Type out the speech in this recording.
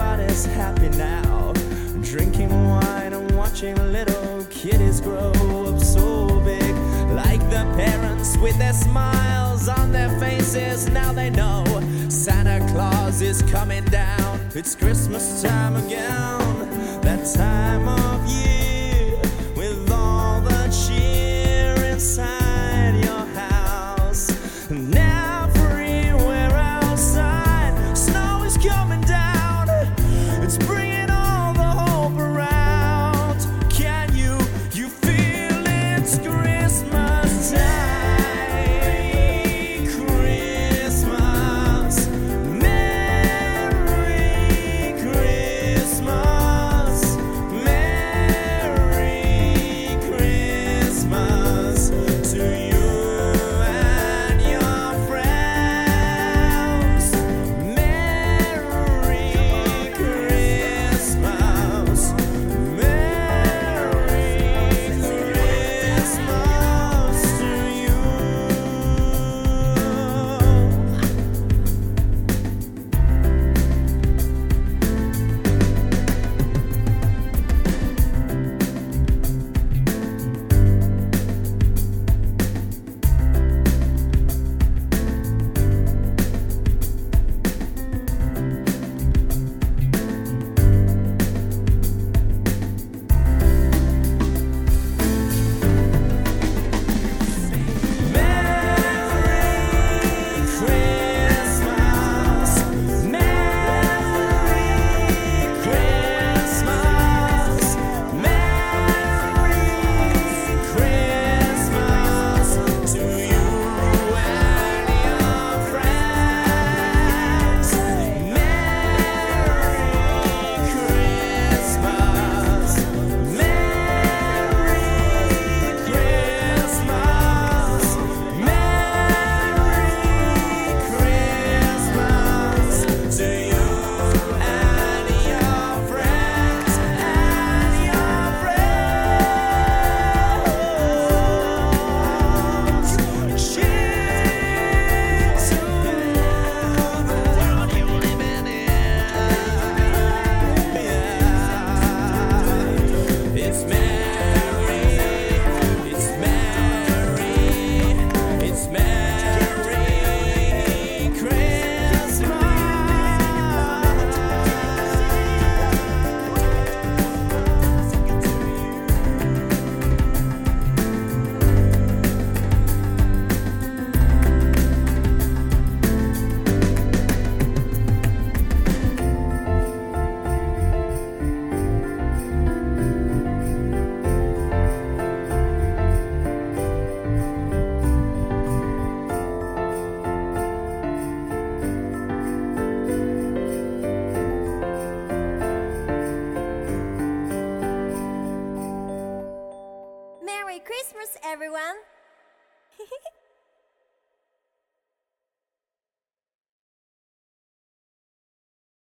everybody's happy now. Drinking wine and watching little kiddies grow up so big. Like the parents with their smiles on their faces, now they know Santa Claus is coming down. It's Christmas time again, that time of year with all the cheer inside your house. Now Christmas, everyone!